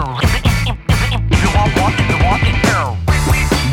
Show.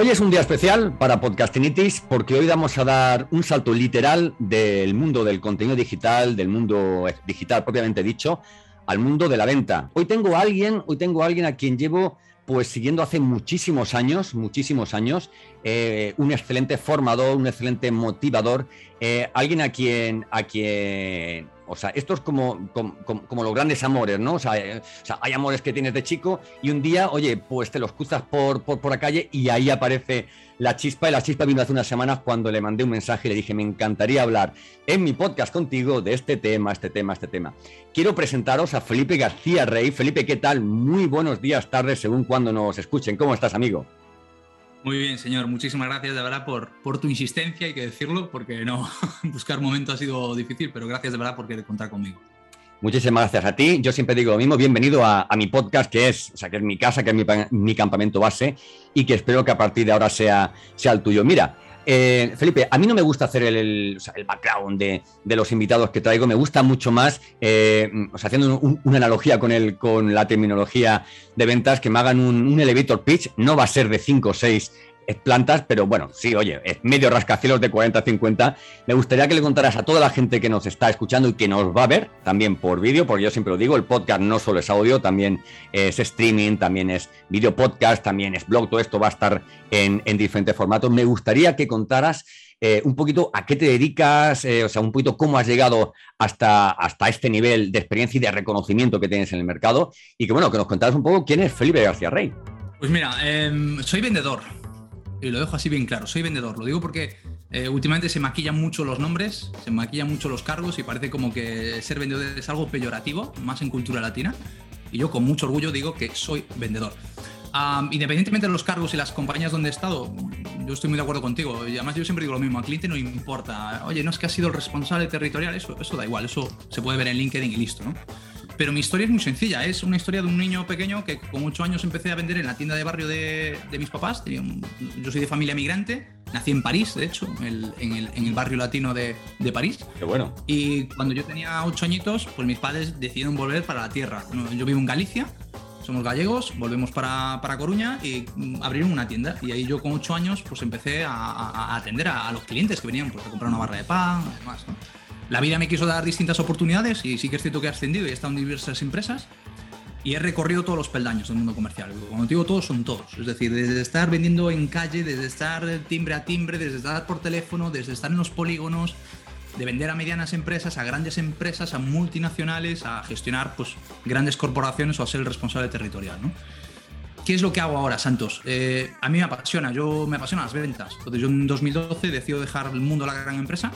Hoy es un día especial para Podcastinitis porque hoy vamos a dar un salto literal del mundo del contenido digital, del mundo digital propiamente dicho, al mundo de la venta. Hoy tengo a alguien, hoy tengo a alguien a quien llevo pues siguiendo hace muchísimos años, muchísimos años, eh, un excelente formador, un excelente motivador, eh, alguien a quien, a quien, o sea, esto es como, como, como los grandes amores, ¿no? O sea, eh, o sea, hay amores que tienes de chico y un día, oye, pues te los cruzas por, por, por la calle y ahí aparece la chispa. Y la chispa vino hace unas semanas cuando le mandé un mensaje y le dije, me encantaría hablar en mi podcast contigo de este tema, este tema, este tema. Quiero presentaros a Felipe García Rey. Felipe, ¿qué tal? Muy buenos días, tardes, según cuando nos escuchen. ¿Cómo estás, amigo? Muy bien, señor. Muchísimas gracias de verdad por, tu insistencia, hay que decirlo, porque no, buscar momento ha sido difícil, pero gracias de verdad por querer contar conmigo. Muchísimas gracias a ti. Yo siempre digo lo mismo. Bienvenido a, a mi podcast, que es, o sea, que es mi casa, que es mi, mi, campamento base y que espero que a partir de ahora sea, sea el tuyo. Mira, eh, Felipe, a mí no me gusta hacer el, background de, los invitados que traigo. Me gusta mucho más, eh, haciendo un, una analogía con, el, con la terminología de ventas, que me hagan un, un elevator pitch. No va a ser de 5 o 6 plantas, pero bueno, sí, oye, es medio rascacielos de 40 a 50. Me gustaría que le contaras a toda la gente que nos está escuchando y que nos va a ver también por vídeo, porque yo siempre lo digo, el podcast no solo es audio, también es streaming, también es video podcast, también es blog, todo esto va a estar en, en diferentes formatos. Me gustaría que contaras eh, un poquito a qué te dedicas, eh, o sea, un poquito cómo has llegado hasta, hasta este nivel de experiencia y de reconocimiento que tienes en el mercado y que bueno, que nos contaras un poco quién es Felipe García Rey. Pues mira, eh, soy vendedor, y lo dejo así bien claro, soy vendedor. Lo digo porque eh, últimamente se maquillan mucho los nombres, se maquillan mucho los cargos y parece como que ser vendedor es algo peyorativo, más en cultura latina. Y yo con mucho orgullo digo que soy vendedor. Independientemente de los cargos y las compañías donde he estado, yo estoy muy de acuerdo contigo. Y además yo siempre digo lo mismo, al cliente no importa. Oye, no es que has sido el responsable territorial, eso, eso da igual, eso se puede ver en LinkedIn y listo, ¿no? Pero mi historia es muy sencilla, es una historia de un niño pequeño que con 8 años empecé a vender en la tienda de barrio de, de mis papás. Yo soy de familia migrante, nací en París, de hecho, en el, en el, en el barrio latino de, de, París. Qué bueno. Y cuando yo tenía 8 añitos, pues mis padres decidieron volver para la tierra. Yo vivo en Galicia, somos gallegos, volvemos para, para, Coruña y abrieron una tienda. Y ahí yo con 8 años pues empecé a, a atender a, a, los clientes que venían pues, a comprar una barra de pan y demás. ¿no? La vida me quiso dar distintas oportunidades y sí que es cierto que he ascendido y he estado en diversas empresas y he recorrido todos los peldaños del mundo comercial. Cuando digo todos, son todos. Es decir, desde estar vendiendo en calle, desde estar timbre a timbre, desde estar por teléfono, desde estar en los polígonos, de vender a medianas empresas, a grandes empresas, a multinacionales, a gestionar pues, grandes corporaciones o a ser el responsable territorial. ¿Qué es lo que hago ahora, Santos? Eh, a mí me apasiona, yo me apasiona las ventas. Entonces yo en 2012 decido dejar el mundo de la gran empresa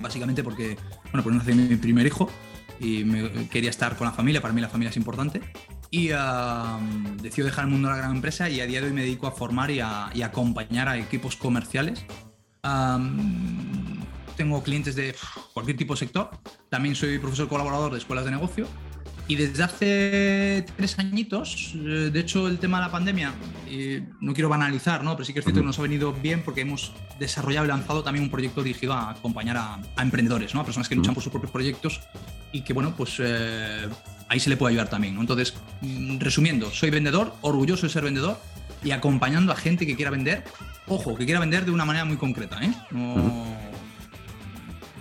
básicamente porque, bueno, pues nací mi primer hijo y me, quería estar con la familia, para mí la familia es importante. Y uh, decido dejar el mundo de la gran empresa y a día de hoy me dedico a formar y a, acompañar a equipos comerciales. Um, tengo clientes de cualquier tipo de sector. También soy profesor colaborador de escuelas de negocio. Y desde hace tres añitos, de hecho el tema de la pandemia, eh, no quiero banalizar, ¿no? pero sí que es cierto que nos ha venido bien porque hemos desarrollado y lanzado también un proyecto dirigido a acompañar a, a emprendedores, ¿no? a personas que luchan por sus propios proyectos y que bueno, pues eh, ahí se le puede ayudar también. ¿no? Entonces, resumiendo, soy vendedor, orgulloso de ser vendedor y acompañando a gente que quiera vender, ojo, que quiera vender de una manera muy concreta. ¿eh? No...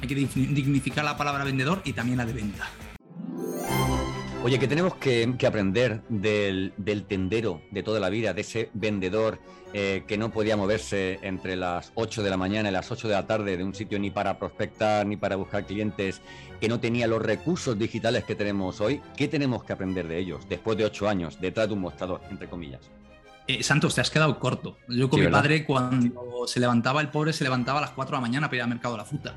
Hay que dignificar la palabra vendedor y también la de venta. Oye, ¿qué tenemos que, aprender del, tendero de toda la vida, de ese vendedor eh, que no podía moverse entre las 8 de la mañana y las 8 de la tarde de un sitio ni para prospectar ni para buscar clientes, que no tenía los recursos digitales que tenemos hoy? ¿Qué tenemos que aprender de ellos después de 8 años detrás de un mostrador, entre comillas? Eh, Santos, te has quedado corto. Yo con mi padre, cuando se levantaba, el pobre se levantaba a las 4 de la mañana para ir al mercado de la fruta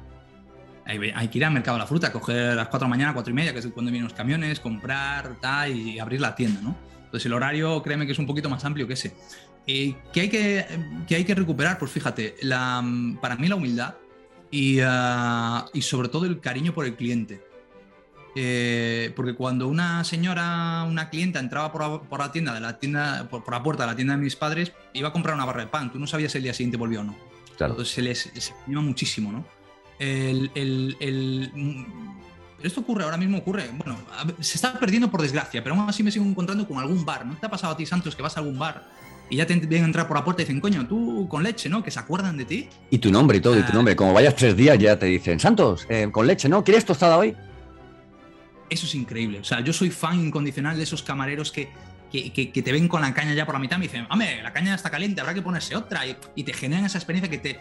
hay, que ir al mercado de la fruta, coger a las 4 de la mañana, 4 y media, que es cuando vienen los camiones, comprar, tal, y abrir la tienda, ¿no? Entonces el horario, créeme que es un poquito más amplio que ese. Eh, ¿qué, hay que, hay que recuperar? Pues fíjate, la, para mí la humildad y, ah, y sobre todo el cariño por el cliente. Eh, porque cuando una señora, una clienta entraba por, la tienda, de la tienda por, la puerta de la tienda de mis padres, iba a comprar una barra de pan, tú no sabías si el día siguiente volvió o no. Claro. Entonces se les se muchísimo, ¿no? El, esto ocurre, ahora mismo ocurre, bueno, se está perdiendo por desgracia, pero aún así me sigo encontrando con algún bar. ¿No te ha pasado a ti, Santos, que vas a algún bar y ya te vienen a entrar por la puerta y dicen, coño, tú con leche, ¿no? Que se acuerdan de ti. Y tu nombre y todo, y tu ah. nombre. Como vayas tres días ya te dicen, Santos, eh, con leche, ¿no? ¿Quieres tostada hoy? Eso es increíble. O sea, yo soy fan incondicional de esos camareros que, que, te ven con la caña ya por la mitad y me dicen, hombre, la caña está caliente, habrá que ponerse otra. Y, y te generan esa experiencia que te,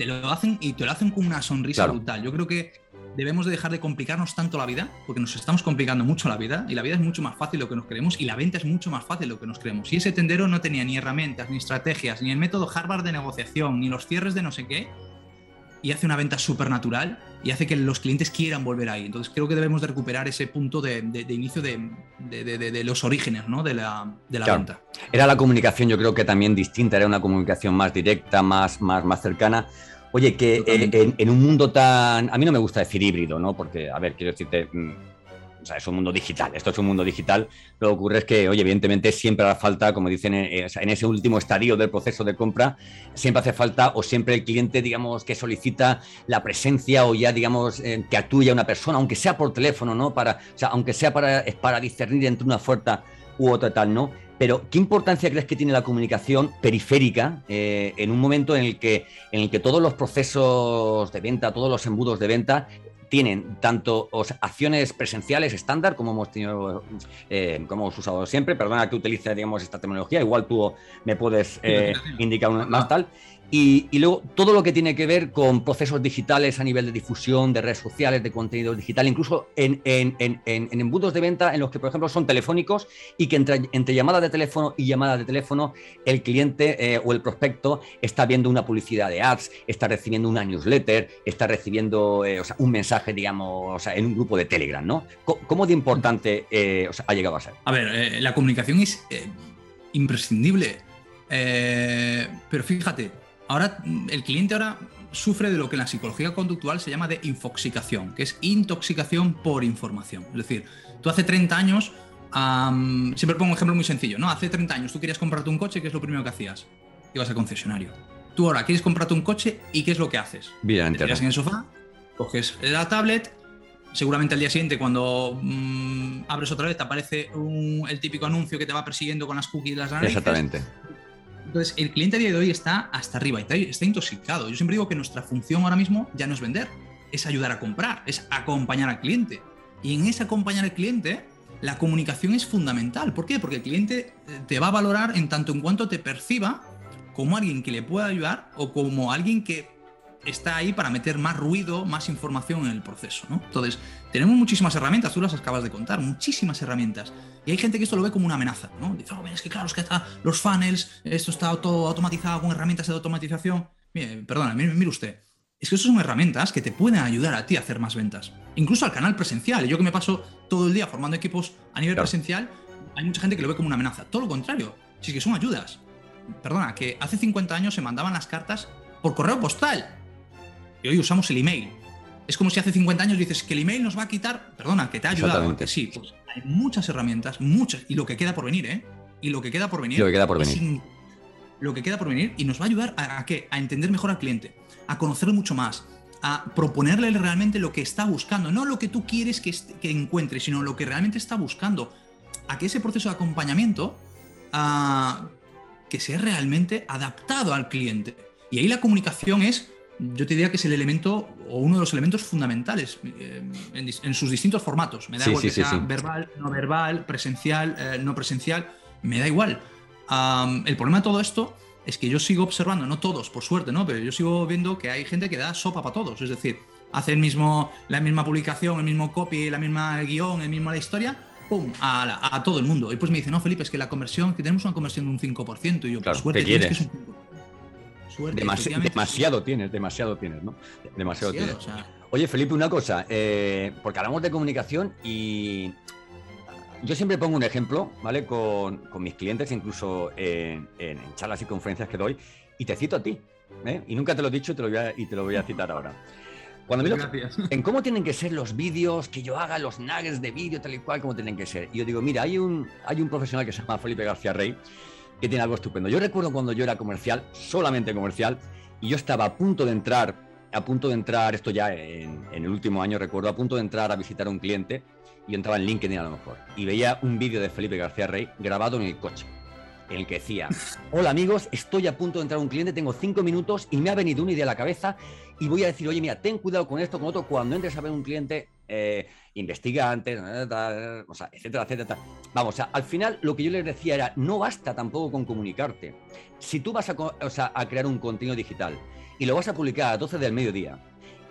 te lo hacen y te lo hacen con una sonrisa brutal. Yo creo que debemos de dejar de complicarnos tanto la vida, porque nos estamos complicando mucho la vida, y la vida es mucho más fácil de lo que nos creemos, y la venta es mucho más fácil de lo que nos creemos. Y ese tendero no tenía ni herramientas, ni estrategias, ni el método Harvard de negociación, ni los cierres de no sé qué, y hace una venta súper natural y hace que los clientes quieran volver ahí. Entonces creo que debemos de recuperar ese punto de, inicio de, los orígenes ¿no? de la, venta. Era la comunicación yo creo que también distinta, era una comunicación más directa, más, más, más cercana. Oye, que eh, en, un mundo tan. A mí no me gusta decir híbrido, ¿no? Porque, a ver, quiero decirte. Mm, o sea, es un mundo digital, esto es un mundo digital. Lo que ocurre es que, oye, evidentemente siempre hace falta, como dicen, eh, en ese último estadio del proceso de compra, siempre hace falta o siempre el cliente, digamos, que solicita la presencia o ya, digamos, eh, que actúe una persona, aunque sea por teléfono, ¿no? Para, o sea, aunque sea para, para discernir entre una oferta u otra tal, ¿no? Pero, ¿qué importancia crees que tiene la comunicación periférica eh, en un momento en el, que, en el que todos los procesos de venta, todos los embudos de venta tienen tanto acciones presenciales estándar, como hemos tenido, eh, como hemos usado siempre, perdona que utilice, digamos, esta tecnología, igual tú me puedes eh, indicar más tal, y, luego todo lo que tiene que ver con procesos digitales a nivel de difusión, de redes sociales, de contenido digital, incluso en, embudos de venta en los que, por ejemplo, son telefónicos y que entre, entre llamadas de teléfono y llamadas de teléfono, el cliente eh, o el prospecto está viendo una publicidad de ads, está recibiendo una newsletter, está recibiendo eh, un mensaje, digamos, en un grupo de Telegram, ¿no? ¿Cómo, de importante eh, ha llegado a ser? A ver, la comunicación es imprescindible. pero fíjate, ahora el cliente ahora sufre de lo que en la psicología conductual se llama de infoxicación, que es intoxicación por información. Es decir, tú hace 30 años, siempre pongo un ejemplo muy sencillo, ¿no? Hace 30 años tú querías comprarte un coche, ¿qué es lo primero que hacías? Ibas al concesionario. Tú ahora quieres comprarte un coche y ¿qué es lo que haces? Te tiras en el sofá, coges la tablet, seguramente al día siguiente cuando mm, abres otra vez te aparece el típico anuncio que te va persiguiendo con las cookies y las narices. Exactamente. Entonces, el cliente a día de hoy está hasta arriba, está intoxicado. Yo siempre digo que nuestra función ahora mismo ya no es vender, es ayudar a comprar, es acompañar al cliente. Y en ese acompañar al cliente, la comunicación es fundamental. ¿Por qué? Porque el cliente eh, te va a valorar en tanto en cuanto te perciba como alguien que le pueda ayudar o como alguien que está ahí para meter más ruido, más información en el proceso. ¿no? Entonces, tenemos muchísimas herramientas, tú las acabas de contar, muchísimas herramientas. Y hay gente que esto lo ve como una amenaza. ¿no? Dice, oh, es que claro, es que está los funnels, esto está todo automatizado con herramientas de automatización. Mire, perdona, mire, usted. Es que eso son herramientas que te pueden ayudar a ti a hacer más ventas. Incluso al canal presencial. Yo que me paso todo el día formando equipos a nivel presencial, hay mucha gente que lo ve como una amenaza. Todo lo contrario. Si es que son ayudas. Perdona, que hace 50 años se mandaban las cartas por correo postal y hoy usamos el email. Es como si hace 50 años dices que el email nos va a quitar, perdona, que te ha ayudado. Sí, pues hay muchas herramientas, muchas, y lo que queda por venir, ¿eh? Y lo que queda por venir. Lo que queda por venir. lo que queda por venir y nos va a ayudar a, qué? A entender mejor al cliente, a conocerlo mucho más, a proponerle realmente lo que está buscando, no lo que tú quieres que, que encuentre, sino lo que realmente está buscando. A que ese proceso de acompañamiento a, que sea realmente adaptado al cliente. Y ahí la comunicación es yo te diría que es el elemento o uno de los elementos fundamentales eh, en, sus distintos formatos. Me da Sí, igual sí, que sí, sea verbal, no verbal, presencial, eh, no presencial, me da igual. El problema de todo esto es que yo sigo observando, no todos, por suerte, ¿no? Pero yo sigo viendo que hay gente que da sopa para todos. Es decir, hace el mismo, la misma publicación, el mismo copy, la misma guion, el mismo la historia, ¡pum! A, la- a todo el mundo. Y pues me dice, no, Felipe, es que la conversión, que tenemos una conversión de un 5%. Y yo, Claro, pues suerte un 5%. Suerte, Demasi- efectivamente, demasiado tienes, demasiado tienes, ¿no? Demasiado demasiado, tienes. o sea, Oye, Felipe, una cosa, eh, porque hablamos de comunicación y yo siempre pongo un ejemplo, ¿vale? Con, con mis clientes, incluso en, en charlas y conferencias que doy, y te cito a ti, ¿eh? Y nunca te lo he dicho y te lo voy a, y te lo voy a citar ahora. Cuando miro gracias. en cómo tienen que ser los vídeos, que yo haga los nuggets de vídeo, tal y cual, cómo tienen que ser. Y yo digo, mira, hay un, hay un profesional que se llama Felipe García Rey, que tiene algo estupendo. Yo recuerdo cuando yo era comercial, solamente comercial, y yo estaba a punto de entrar, a punto de entrar, esto ya en, el último año recuerdo, a punto de entrar a visitar a un cliente, y yo entraba en LinkedIn a lo mejor, y veía un vídeo de Felipe García Rey grabado en el coche, en el que decía, hola amigos, estoy a punto de entrar a un cliente, tengo cinco minutos y me ha venido una idea a la cabeza y voy a decir, oye, mira, ten cuidado con esto, con otro, cuando entres a ver un cliente, eh, investiga antes, o sea, etcétera, etcétera. Vamos, al final lo que yo les decía era, no basta tampoco con comunicarte. Si tú vas a, crear un contenido digital y lo vas a publicar a 12 del mediodía,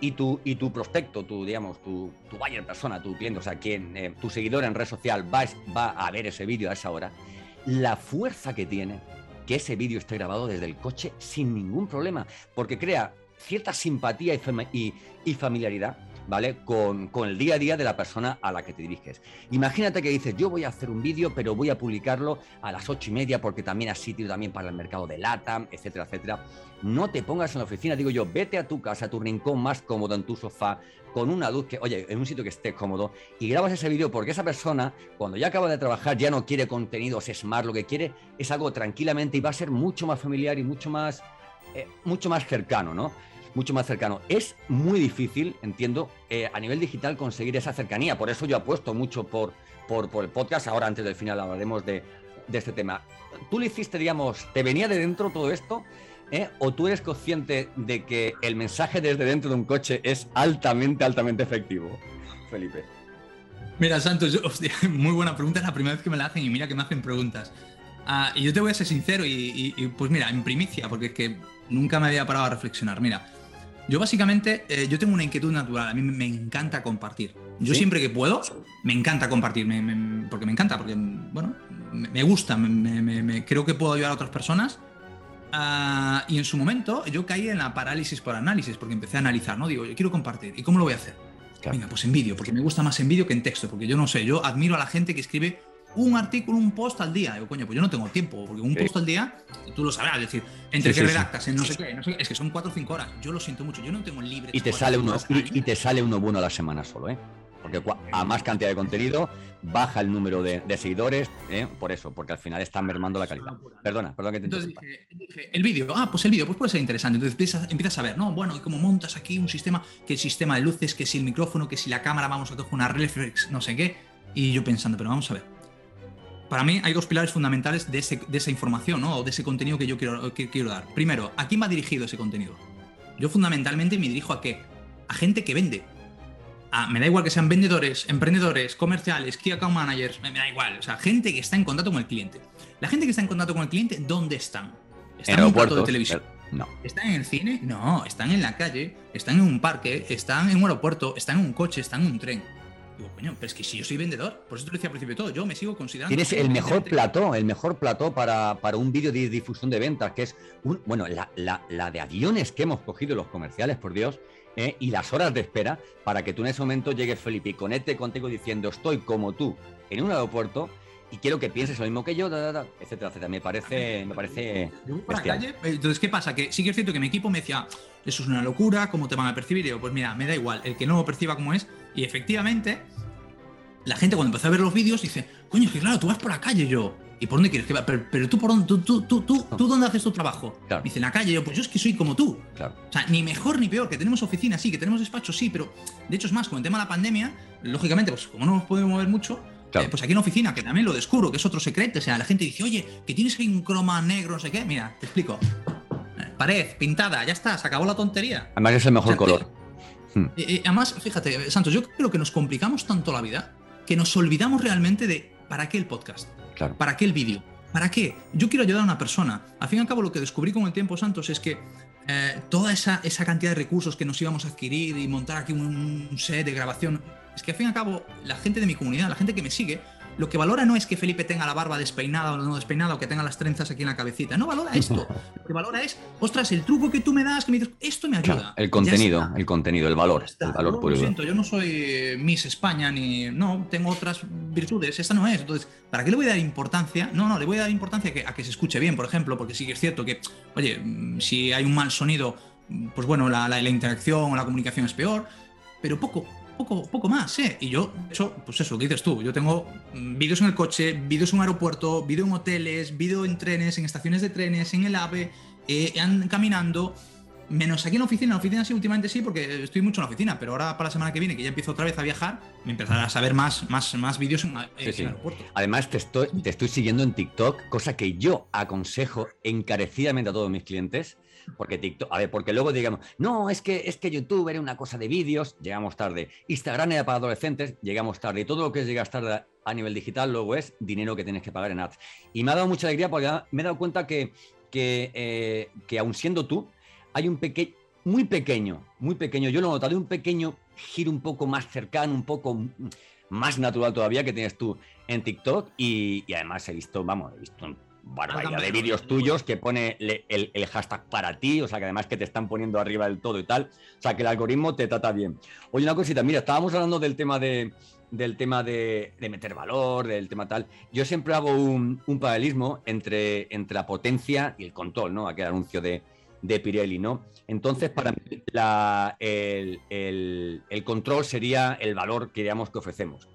y tu, y tu prospecto, tu, digamos, tu, tu buyer persona, tu cliente, o sea, quien, eh, tu seguidor en red social va, a ver ese vídeo a esa hora, la fuerza que tiene que ese vídeo esté grabado desde el coche sin ningún problema, porque crea cierta simpatía y familiaridad, ¿vale? Con, con el día a día de la persona a la que te diriges. Imagínate que dices, yo voy a hacer un vídeo, pero voy a publicarlo a las ocho y media porque también has sitio también para el mercado de LATAM, etcétera, etcétera. No te pongas en la oficina, digo yo, vete a tu casa, a tu rincón más cómodo en tu sofá, con una luz que, oye, en un sitio que esté cómodo, y grabas ese vídeo porque esa persona, cuando ya acaba de trabajar, ya no quiere contenidos smart, lo que quiere es algo tranquilamente y va a ser mucho más familiar y mucho más, eh, mucho más cercano, ¿no? Mucho más cercano. Es muy difícil, entiendo, eh, a nivel digital conseguir esa cercanía. Por eso yo apuesto mucho por, por, el podcast. Ahora, antes del final, hablaremos de, este tema. ¿Tú le hiciste, digamos, te venía de dentro todo esto? ¿Eh? ¿O tú eres consciente de que el mensaje desde dentro de un coche es altamente, altamente efectivo? Felipe. Mira, Santos, yo- muy buena pregunta. Es la primera vez que me la hacen y mira que me hacen preguntas. Ah, y yo te voy a ser sincero y, y- y, pues mira, en primicia, porque es que nunca me había parado a reflexionar. Mira, yo básicamente, eh, yo tengo una inquietud natural. A mí me, encanta compartir. Yo ¿Sí? siempre que puedo, me encanta compartir, me- me- porque me encanta, porque, bueno, me, gusta, me, creo que puedo ayudar a otras personas. Ah, y en su momento yo caí en la parálisis por análisis, porque empecé a analizar, ¿no? Digo, yo quiero compartir. ¿Y cómo lo voy a hacer? Claro. Venga, pues en vídeo, porque me gusta más en vídeo que en texto, porque yo no sé, yo admiro a la gente que escribe un artículo, un post al día. Digo, coño, pues yo no tengo tiempo, porque un Sí. post al día, tú lo sabrás, es decir, entre Sí, que sí, redactas, en no sé qué, no sé qué, es que son 4 o 5 horas. Yo lo siento mucho, yo no tengo libre. Y te sale uno, y, te sale uno bueno a la semana solo, ¿eh? Porque a más cantidad de contenido, baja el número de, de seguidores, ¿eh? Por eso, porque al final están mermando la calidad. Perdona, perdona que te Entonces dije, dije, el vídeo, ah, pues el vídeo, pues puede ser interesante. Entonces empiezas, empiezas a ver, ¿no? Bueno, y cómo montas aquí un sistema, que el sistema de luces, que si el micrófono, que si la cámara, vamos a coger una reflex, no sé qué. Y yo pensando, pero vamos a ver. Para mí hay dos pilares fundamentales de, ese- de esa información, ¿no? O de ese contenido que yo quiero, que quiero dar. Primero, ¿a quién va dirigido ese contenido? Yo fundamentalmente me dirijo a qué? A gente que vende. A- me da igual que sean vendedores, emprendedores, comerciales, key account managers, me, me da igual. O sea, gente que está en contacto con el cliente. La gente que está en contacto con el cliente, ¿dónde están? ¿Están en un plato de televisión? eh, No. ¿Están en el cine? No, están en la calle, están en un parque, están en un aeropuerto, están en un coche, están en un tren. Digo, coño, pero es que si yo soy vendedor, por eso te lo decía al principio de todo, yo me sigo considerando. Tienes el mejor plató, el mejor plató para, para un vídeo de difusión de ventas, que es, un, bueno, la, la- la de aviones que hemos cogido los comerciales, por Dios, ¿eh? y las horas de espera para que tú en ese momento llegues, Felipe, y conecte contigo diciendo, estoy como tú en un aeropuerto y quiero que pienses lo mismo que yo, da, da, da, etcétera, etcétera. Me parece, me parece Yo voy por la bestial. calle, entonces, ¿qué pasa? Que sí que es cierto que mi equipo me decía, eso es una locura, ¿cómo te van a percibir? Y digo, pues mira, me da igual, el que no lo perciba como es. Y efectivamente, la gente cuando empezó a ver los vídeos dice, coño, es que claro, tú vas por la calle yo. ¿Y por dónde quieres que vaya? Pero, pero tú, ¿por dónde? ¿Tú, tú, tú, tú, tú dónde haces tu trabajo? Claro. Dice, en la calle. Yo, pues yo es que soy como tú. Claro. O sea, ni mejor ni peor, que tenemos oficina, sí, que tenemos despacho, sí, pero de hecho es más, con el tema de la pandemia, lógicamente, pues como no nos podemos mover mucho, Claro. eh, pues aquí en la oficina, que también lo descubro, que es otro secreto, o sea, la gente dice, oye, que tienes ahí un croma negro, no sé qué, mira, te explico. Eh, pared, pintada, ya está, se acabó la tontería. Además es el mejor O sea, color. Hmm. Eh, eh, además, fíjate, Santos, yo creo que nos complicamos tanto la vida que nos olvidamos realmente de para qué el podcast, Claro. para qué el vídeo, para qué. Yo quiero ayudar a una persona. Al fin y al cabo, lo que descubrí con el tiempo, Santos, es que eh, toda esa, esa cantidad de recursos que nos íbamos a adquirir y montar aquí un, un set de grabación, es que al fin y al cabo, la gente de mi comunidad, la gente que me sigue, lo que valora no es que Felipe tenga la barba despeinada o no despeinada o que tenga las trenzas aquí en la cabecita. No valora esto. Lo que valora es, ostras, el truco que tú me das, que me dices, esto me ayuda. Claro, el contenido, el contenido, el valor, el puro Lo siento, yo no soy Miss España ni. No, tengo otras virtudes. Esta no es. Entonces, ¿para qué le voy a dar importancia? No, no, le voy a dar importancia a que, a que se escuche bien, por ejemplo, porque sí que es cierto que, oye, mm, si hay un mal sonido, pues bueno, la, la- la interacción o la comunicación es peor, pero poco. Poco, poco más, ¿eh? Y yo, hecho, pues eso, que dices tú. Yo tengo mm, vídeos en el coche, vídeos en un aeropuerto, vídeo en hoteles, vídeo en trenes, en estaciones de trenes, en el AVE, eh, an- caminando, Menos aquí en la oficina, en la oficina sí, últimamente sí, porque estoy mucho en la oficina, pero ahora para la semana que viene, que ya empiezo otra vez a viajar, me empezará a saber más, más, más vídeos en, en Sí, sí. el aeropuerto. Además, te estoy, te estoy siguiendo en TikTok, cosa que yo aconsejo encarecidamente a todos mis clientes. Porque TikTok, a ver, porque luego digamos, no, es que, es que YouTube era una cosa de vídeos, llegamos tarde. Instagram era para adolescentes, llegamos tarde. Y todo lo que es llegar tarde a nivel digital luego es dinero que tienes que pagar en ads. Y me ha dado mucha alegría porque me he dado cuenta que, que, eh, que aun siendo tú, hay un pequeño, muy pequeño, muy pequeño, yo lo he notado, un pequeño giro un poco más cercano, un poco más natural todavía que tienes tú en TikTok y, y además he visto, vamos, he visto barbaridad de vídeos tuyos que pone le- el, el hashtag para ti, o sea que además que te están poniendo arriba del todo y tal, o sea que el algoritmo te trata bien. Oye, una cosita, mira, estábamos hablando del tema de del tema de, de meter valor, del tema tal. Yo siempre hago un, un paralelismo entre, entre la potencia y el control, ¿no? Aquel anuncio de, de Pirelli, ¿no? Entonces, para mí, la- el, el- el control sería el valor que digamos que ofrecemos.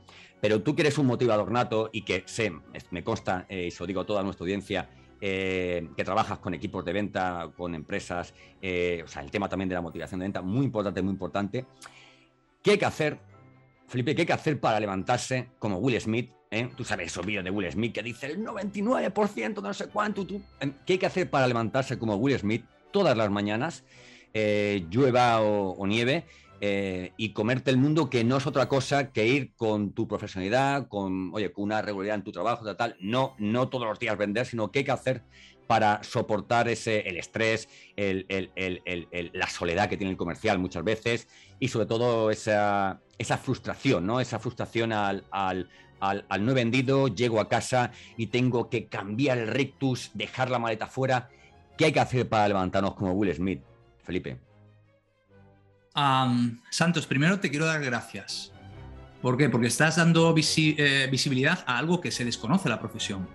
Pero tú que eres un motivador nato y que sé, me consta, eh, y se lo digo a toda nuestra audiencia, eh, que trabajas con equipos de venta, con empresas, eh, o sea, el tema también de la motivación de venta, muy importante, muy importante. ¿Qué hay que hacer, Felipe, qué hay que hacer para levantarse como Will Smith? Tú sabes esos vídeos de Will Smith que dice el 99% no sé cuánto. Tú, ¿Qué hay que hacer para levantarse como Will Smith todas las mañanas, llueva o nieve, eh, y comerte el mundo que no es otra cosa que ir con tu profesionalidad, con, oye, con una regularidad en tu trabajo, tal. No, no todos los días vender, sino qué hay que hacer para soportar ese, el estrés, el- la soledad que tiene el comercial muchas veces y sobre todo esa, esa frustración, ¿no? Esa frustración al, al, al- al no he vendido, llego a casa y tengo que cambiar el rictus, dejar la maleta fuera. ¿Qué hay que hacer para levantarnos como Will Smith, Felipe? Santos, primero te quiero dar gracias. ¿Por qué? Porque estás dando visi- eh, visibilidad a algo que se desconoce la profesión.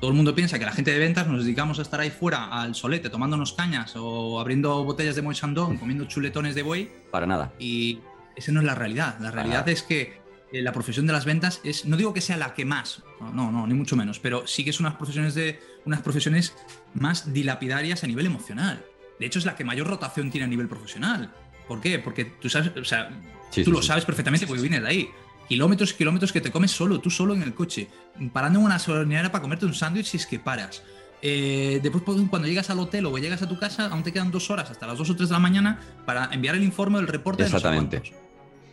Todo el mundo piensa que la gente de ventas nos dedicamos a estar ahí fuera al solete tomándonos cañas o abriendo botellas de Moët Chandon, comiendo chuletones de buey Para nada. y esa no es la realidad. La realidad es que eh, la profesión de las ventas es, no digo que sea la que más, no, no, no, ni mucho menos, pero sí que es unas profesiones de unas profesiones más dilapidarias a nivel emocional. De hecho, es la que mayor rotación tiene a nivel profesional. ¿Por qué? Porque tú sabes, o sea, Sí, tú sí, lo sabes perfectamente porque vienes de ahí. Kilómetros y kilómetros que te comes solo, tú solo en el coche, parando en una solinera para comerte un sándwich si es que paras. Eh, después cuando llegas al hotel o llegas a tu casa, aún te quedan dos horas hasta las 2 o 3 de la mañana para enviar el informe o el reporte de Exactamente. cuántos.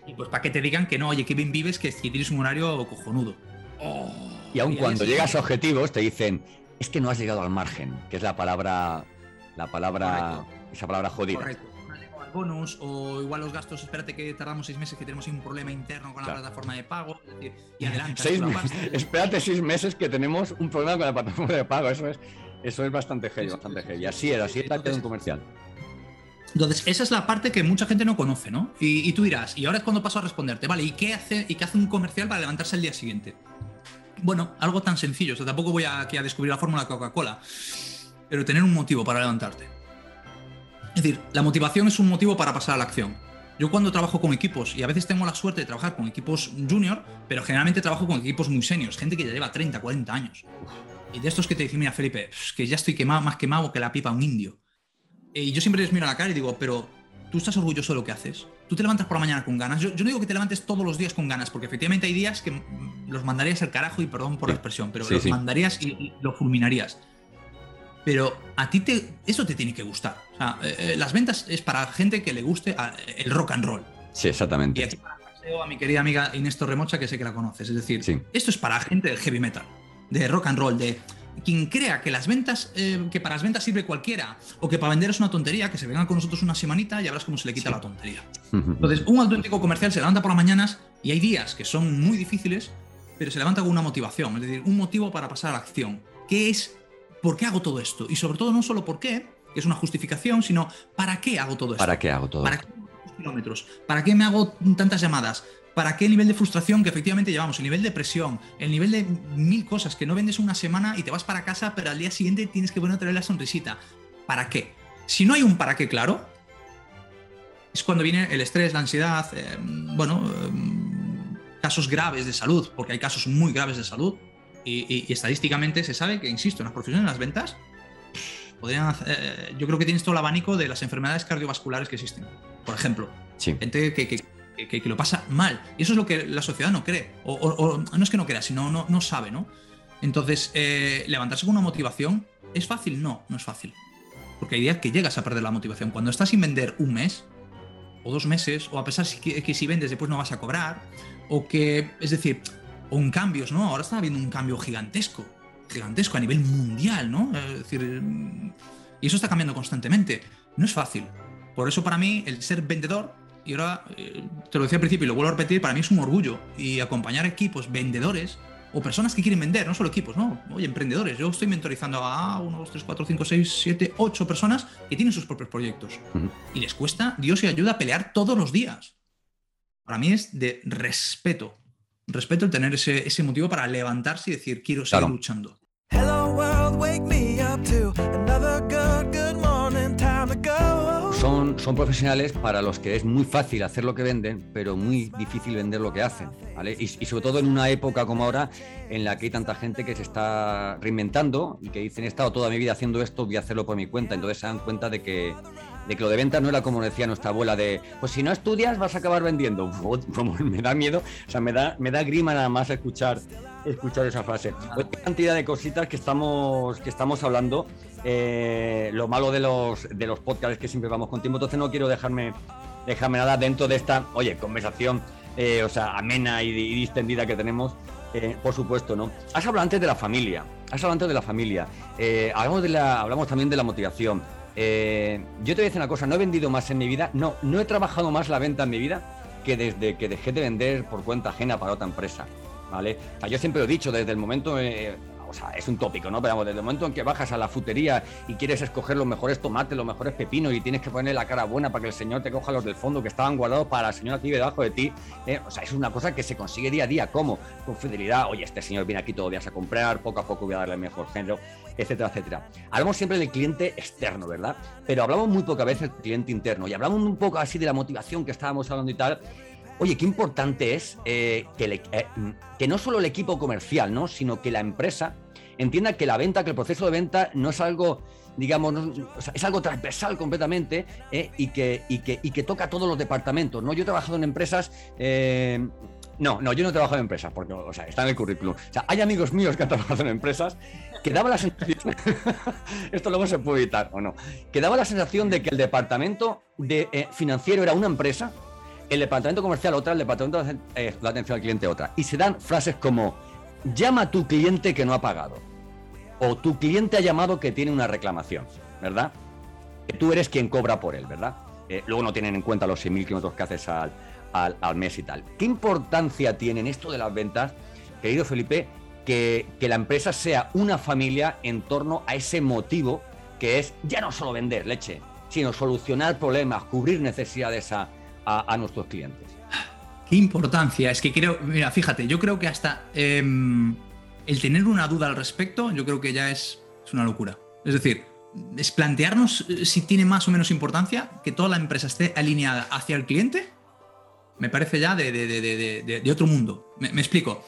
Y pues para que te digan que no, oye, que bien vives, que, tienes un horario cojonudo. Y aun Y cuando llegas a objetivos te dicen, es que no has llegado al margen, que es la palabra, la palabra, Correcto. esa palabra jodida. Correcto. Al bonus o igual los gastos, espérate que tardamos seis meses que tenemos un problema interno con Claro. la plataforma de pago. Es decir, y adelante. Seis meses. Espérate seis meses que tenemos un problema con la plataforma de pago. Eso es, eso es bastante heavy, sí, bastante heavy. sí, Así sí, era, sí, así sí. era un comercial. Entonces, esa es la parte que mucha gente no conoce, ¿no? Y, y tú dirás, y ahora es cuando paso a responderte, vale, ¿y qué hace, y qué hace un comercial para levantarse el día siguiente? Bueno, algo tan sencillo, o sea, tampoco voy aquí a descubrir la fórmula Coca-Cola, pero tener un motivo para levantarte. Es decir, la motivación es un motivo para pasar a la acción. Yo cuando trabajo con equipos, y a veces tengo la suerte de trabajar con equipos junior, pero generalmente trabajo con equipos muy seniors, gente que ya lleva 30, 40 años. Y de estos que te dicen, mira, Felipe, que ya estoy quemado, más quemado que la pipa un indio. Eh, Y yo siempre les miro a la cara y digo, pero tú estás orgulloso de lo que haces. Tú te levantas por la mañana con ganas. Yo, yo no digo que te levantes todos los días con ganas, porque efectivamente hay días que los mandarías al carajo y perdón por la expresión, pero Sí, los sí. mandarías y, y lo fulminarías. Pero a ti te, eso te tiene que gustar. O sea, eh, eh, las ventas es para gente que le guste a- el rock and roll. Sí, exactamente. Y aquí parafraseo a mi querida amiga Inés Torremocha, que sé que la conoces. Es decir, Sí. esto es para gente del heavy metal, de rock and roll, de quien crea que las ventas, eh, que para las ventas sirve cualquiera, o que para vender es una tontería, que se vengan con nosotros una semanita y verás cómo se le quita la tontería. Entonces, un auténtico comercial se levanta por las mañanas y hay días que son muy difíciles, pero se levanta con una motivación, es decir, un motivo para pasar a la acción. ¿Qué es? ¿Por qué hago todo esto? Y sobre todo, no solo por qué, que es una justificación, sino ¿para qué hago todo esto? ¿Para qué hago todo? ¿Para qué hago tantos kilómetros? ¿Para qué me hago tantas llamadas? ¿Para qué el nivel de frustración que efectivamente llevamos? El nivel de presión, el nivel de mil cosas que no vendes una semana y te vas para casa, pero al día siguiente tienes que poner otra vez la sonrisita. ¿Para qué? Si no hay un para qué claro, es cuando viene el estrés, la ansiedad, eh, bueno, eh, casos graves de salud, porque hay casos muy graves de salud. Y, y- y estadísticamente se sabe que, insisto, en las profesiones de las ventas, podrían hacer- eh, yo creo que tienes todo el abanico de las enfermedades cardiovasculares que existen. Por ejemplo, Sí. gente que, que- que- que lo pasa mal. Y eso es lo que la sociedad no cree. O, o- o no es que no crea, sino no, no sabe, ¿no? Entonces, eh, levantarse con una motivación, ¿es fácil? No, no es fácil. Porque hay días que llegas a perder la motivación. Cuando estás sin vender un mes, o dos meses, o a pesar que, que si vendes después no vas a cobrar, o que, es decir, o en cambios, ¿no? Ahora está habiendo un cambio gigantesco, gigantesco a nivel mundial, ¿no? Es decir, y eso está cambiando constantemente. No es fácil. Por eso para mí el ser vendedor, y ahora eh, te lo decía al principio y lo vuelvo a repetir, para mí es un orgullo. Y acompañar equipos vendedores o personas que quieren vender, no solo equipos, no, oye, emprendedores. Yo estoy mentorizando a 1, 2, 3, 4, 5, 6, 7, 8 personas que tienen sus propios proyectos. Y les cuesta Dios y ayuda a pelear todos los días. Para mí es de respeto. Respeto el tener ese, ese motivo para levantarse y decir, quiero seguir Claro. luchando. Hello world, wake me up to another good, good morning, time to go. Son, son profesionales para los que es muy fácil hacer lo que venden, pero muy difícil vender lo que hacen. ¿vale? Y, y sobre todo en una época como ahora, en la que hay tanta gente que se está reinventando y que dicen, he estado toda mi vida haciendo esto, voy a hacerlo por mi cuenta. Entonces se dan cuenta de que, de que lo de ventas no era como decía nuestra abuela, de, pues si no estudias vas a acabar vendiendo. Como me da miedo, o sea, me da, me da grima nada más escuchar, escuchar esa frase. Pues, qué cantidad de cositas que estamos, que estamos hablando. Eh, lo malo de los, de los podcasts es que siempre vamos con tiempo, entonces no quiero dejarme, dejarme nada dentro de esta, oye, conversación, eh, o sea, amena y, y distendida que tenemos, eh, por supuesto, ¿no? Has hablado antes de la familia, has hablado antes de la familia, eh, hablamos, de la, hablamos también de la motivación. Eh, yo te voy a decir una cosa, no he vendido más en mi vida, no, no he trabajado más la venta en mi vida que desde que dejé de vender por cuenta ajena para otra empresa, ¿vale? Sea, yo siempre lo he dicho, desde el momento, eh, o sea, es un tópico, ¿no? Pero vamos, desde el momento en que bajas a la frutería y quieres escoger los mejores tomates, los mejores pepinos y tienes que poner la cara buena para que el señor te coja los del fondo que estaban guardados para la señora que vive debajo de ti, eh, o sea, es una cosa que se consigue día a día, ¿cómo? Con fidelidad, oye, este señor viene aquí días a comprar, poco a poco voy a darle el mejor género, etcétera, etcétera. Hablamos siempre del cliente externo, ¿verdad? Pero hablamos muy pocas veces del cliente interno y hablamos un poco así de la motivación que estábamos hablando y tal. Oye, qué importante es eh, que, eh, que no solo el equipo comercial, ¿no? sino que la empresa entienda que la venta, que el proceso de venta no es algo, digamos, es algo transversal completamente eh, y, que, y, que, y que toca todos los departamentos. ¿no? Yo he trabajado en empresas. eh, no, no, yo no he trabajado en empresas, porque, está en el currículum. O sea, hay amigos míos que han trabajado en empresas que daba la sensación, esto luego se puede evitar o no, que daba la sensación de que el departamento de, eh, financiero era una empresa, el departamento comercial otra, el departamento de la atención al cliente otra. Y se dan frases como, llama a tu cliente que no ha pagado, o tu cliente ha llamado que tiene una reclamación, ¿verdad? Tú eres quien cobra por él, ¿verdad? Eh, luego no tienen en cuenta los 6.000 kilómetros que haces al, al, al mes y tal. ¿Qué importancia tiene en esto de las ventas, querido Felipe, que, que la empresa sea una familia en torno a ese motivo que es ya no solo vender leche, sino solucionar problemas, cubrir necesidades a, a- a nuestros clientes? Qué importancia. Es que creo, mira, fíjate, yo creo que hasta em, el tener una duda al respecto, yo creo que ya es, una locura. Es decir, es plantearnos eh, si tiene más o menos importancia que toda la empresa esté alineada hacia el cliente, me parece ya de, otro mundo. Me, explico.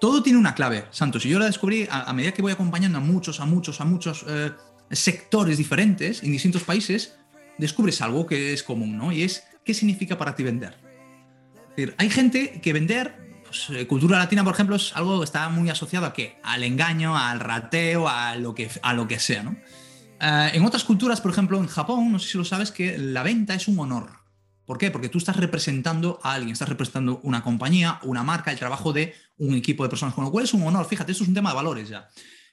Todo tiene una clave, Santos, y yo la descubrí a, a medida que voy acompañando a muchos, a muchos, a muchos eh, sectores diferentes en distintos países, descubres algo que es común, ¿no? Y es, ¿qué significa para ti vender? Decir, hay gente que vender, pues, eh, cultura latina, por ejemplo, es algo que está muy asociado a qué? Al engaño, al rateo, a lo que, a lo que sea, ¿no? Eh, en otras culturas, por ejemplo, en Japón, no sé si lo sabes, que la venta es un honor. ¿Por qué? Porque tú estás representando a alguien, estás representando una compañía, una marca, el trabajo de un equipo de personas, con lo cual es un honor. Fíjate, esto es un tema de valores ya.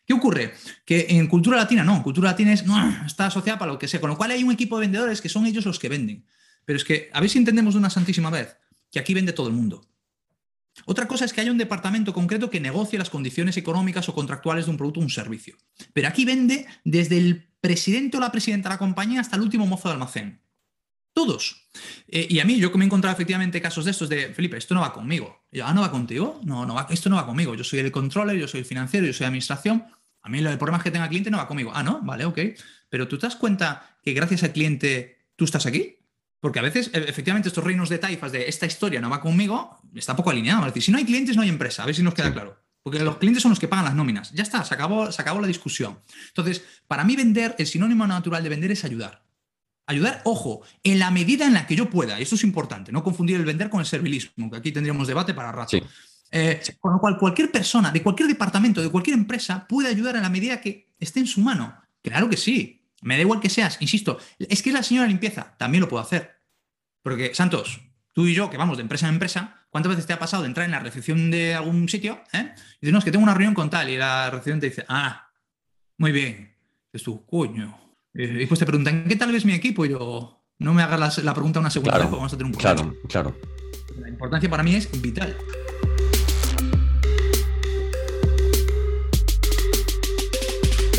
¿Qué ocurre? Que en cultura latina no, en cultura latina está asociada para lo que sea, con lo cual hay un equipo de vendedores que son ellos los que venden. Pero es que, a ver si entendemos de una santísima vez, que aquí vende todo el mundo. Otra cosa es que haya un departamento concreto que negocie las condiciones económicas o contractuales de un producto o un servicio. Pero aquí vende desde el presidente o la presidenta de la compañía hasta el último mozo de almacén. Todos. Eh, y a mí, yo me he encontrado efectivamente casos de estos de, Felipe, esto no va conmigo. Y yo, ah, ¿no va contigo? No, no va, esto no va conmigo. Yo soy el controller, yo soy el financiero, yo soy administración. A mí el problema es que tenga cliente no va conmigo. Ah, no, vale, ok. Pero tú te das cuenta que gracias al cliente tú estás aquí. Porque a veces, e- efectivamente, estos reinos de taifas de esta historia no va conmigo, está poco alineado. Es decir, si no hay clientes, no hay empresa. A ver si nos queda claro. Porque los clientes son los que pagan las nóminas. Ya está, se acabó, se acabó la discusión. Entonces, para mí vender, el sinónimo natural de vender es ayudar. Ayudar, ojo, en la medida en la que yo pueda. Y esto es importante, no confundir el vender con el servilismo, que aquí tendríamos debate para rato. Sí. Eh, Con lo cual, cualquier persona, de cualquier departamento, de cualquier empresa, puede ayudar en la medida que esté en su mano. Claro que sí. Me da igual que seas, insisto, es que es la señora limpieza, también lo puedo hacer. Porque, Santos, tú y yo, que vamos de empresa en empresa, ¿cuántas veces te ha pasado de entrar en la recepción de algún sitio? ¿eh? Y dices, no, es que tengo una reunión con tal, y la recepción te dice, ah, muy bien. Dices tú, coño. Y después te preguntan, ¿qué tal ves mi equipo? Y yo, no me hagas la, la pregunta una segunda Claro, vez, porque vamos a tener un problema. Claro, claro. La importancia para mí es vital.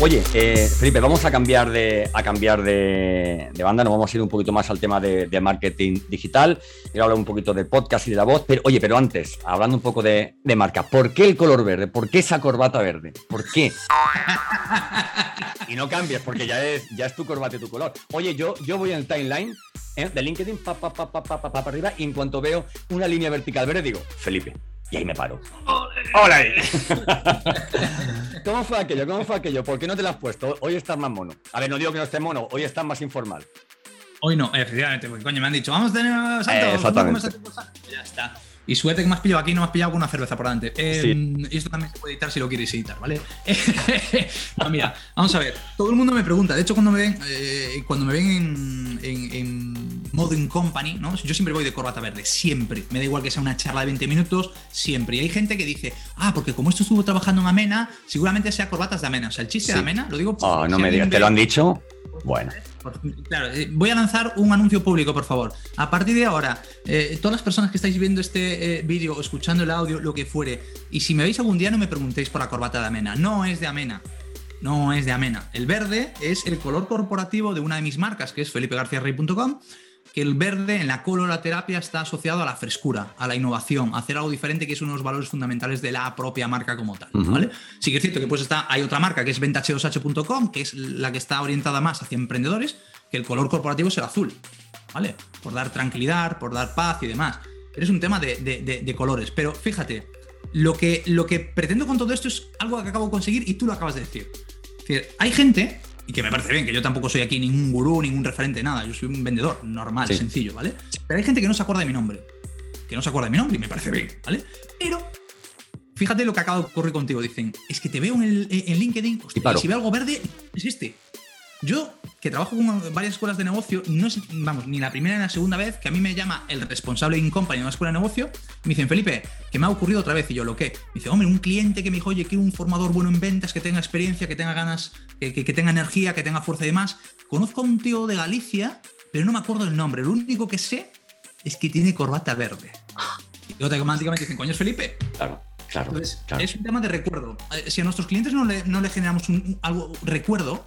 Oye, eh, Felipe, vamos a cambiar de, a cambiar de, banda, nos vamos a ir un poquito más al tema de, marketing digital, y hablar un poquito de podcast y de la voz, pero oye, pero antes, hablando un poco de, de marca, ¿por qué el color verde? ¿Por qué esa corbata verde? ¿Por qué? y no cambies, porque ya es, ya es tu corbata y tu color. Oye, yo, yo voy en el timeline ¿eh? de LinkedIn, pa, pa, pa, pa, pa, pa, pa, para arriba, y en cuanto veo una línea vertical verde, digo, Felipe. Y ahí me paro. ¡Hola! ahí! ¿Cómo fue aquello? ¿Cómo fue aquello? ¿Por qué no te lo has puesto? Hoy estás más mono. A ver, no digo que no estés mono, hoy estás más informal. Hoy no, efectivamente, porque coño, me han dicho, vamos a tener a Santos, Eh, exactamente. conversación con Santos. Ya está. Y suerte que me has pillado aquí, no me has pillado con una cerveza por delante. Eh, Sí. Y esto también se puede editar si lo quieres editar, ¿vale? no, mira, vamos a ver. Todo el mundo me pregunta, de hecho, cuando me ven, eh, cuando me ven en, en, en Modern Company, ¿no? Yo siempre voy de corbata verde, siempre. Me da igual que sea una charla de 20 minutos, siempre. Y hay gente que dice, ah, porque como esto estuvo trabajando en Amena, seguramente sea corbatas de Amena. O sea, el chiste Sí. de Amena, lo digo Oh, si no me digas, ¿te lo han dicho? Bueno. Claro, eh, voy a lanzar un anuncio público, por favor. A partir de ahora, eh, todas las personas que estáis viendo este eh, vídeo escuchando el audio, lo que fuere, y si me veis algún día, no me preguntéis por la corbata de Amena. No es de Amena. No es de Amena. El verde es el color corporativo de una de mis marcas, que es felipegarciarrey.com, que el verde en la coloroterapia está asociado a la frescura, a la innovación, a hacer algo diferente, que es uno de los valores fundamentales de la propia marca como tal. ¿vale? Sí que es cierto que pues está, hay otra marca que es ventah2h.com, que es la que está orientada más hacia emprendedores, que el color corporativo es el azul, ¿vale? Por dar tranquilidad, por dar paz y demás. Pero es un tema de, de- de- de colores. Pero fíjate, lo que, lo que pretendo con todo esto es algo que acabo de conseguir y tú lo acabas de decir. Es decir, hay gente, y que me parece bien, que yo tampoco soy aquí ningún gurú, ningún referente, nada, yo soy un vendedor normal, Sí. sencillo, ¿vale? Pero hay gente que no se acuerda de mi nombre. Que no se acuerda de mi nombre y me parece bien, ¿vale? Pero fíjate lo que acaba de ocurrir contigo. Dicen, es que te veo en, el, en LinkedIn, hostia, y si veo algo verde, es este. Yo, que trabajo con varias escuelas de negocio, no es, vamos, ni la primera ni la segunda vez que a mí me llama el responsable in company de una escuela de negocio me dicen, Felipe, que me ha ocurrido otra vez. Y yo, ¿lo qué? Me dice, hombre, un cliente que me dijo, oye, quiero un formador bueno en ventas, que tenga experiencia, que tenga ganas, que, que- que tenga energía, que tenga fuerza y demás. Conozco a un tío de Galicia, pero no me acuerdo el nombre. Lo único que sé es que tiene corbata verde. Y automáticamente dicen, coño, es Felipe. Claro, claro. Entonces, claro. es un tema de recuerdo. Eh, Si a nuestros clientes no le, no le generamos un, un- algo recuerdo,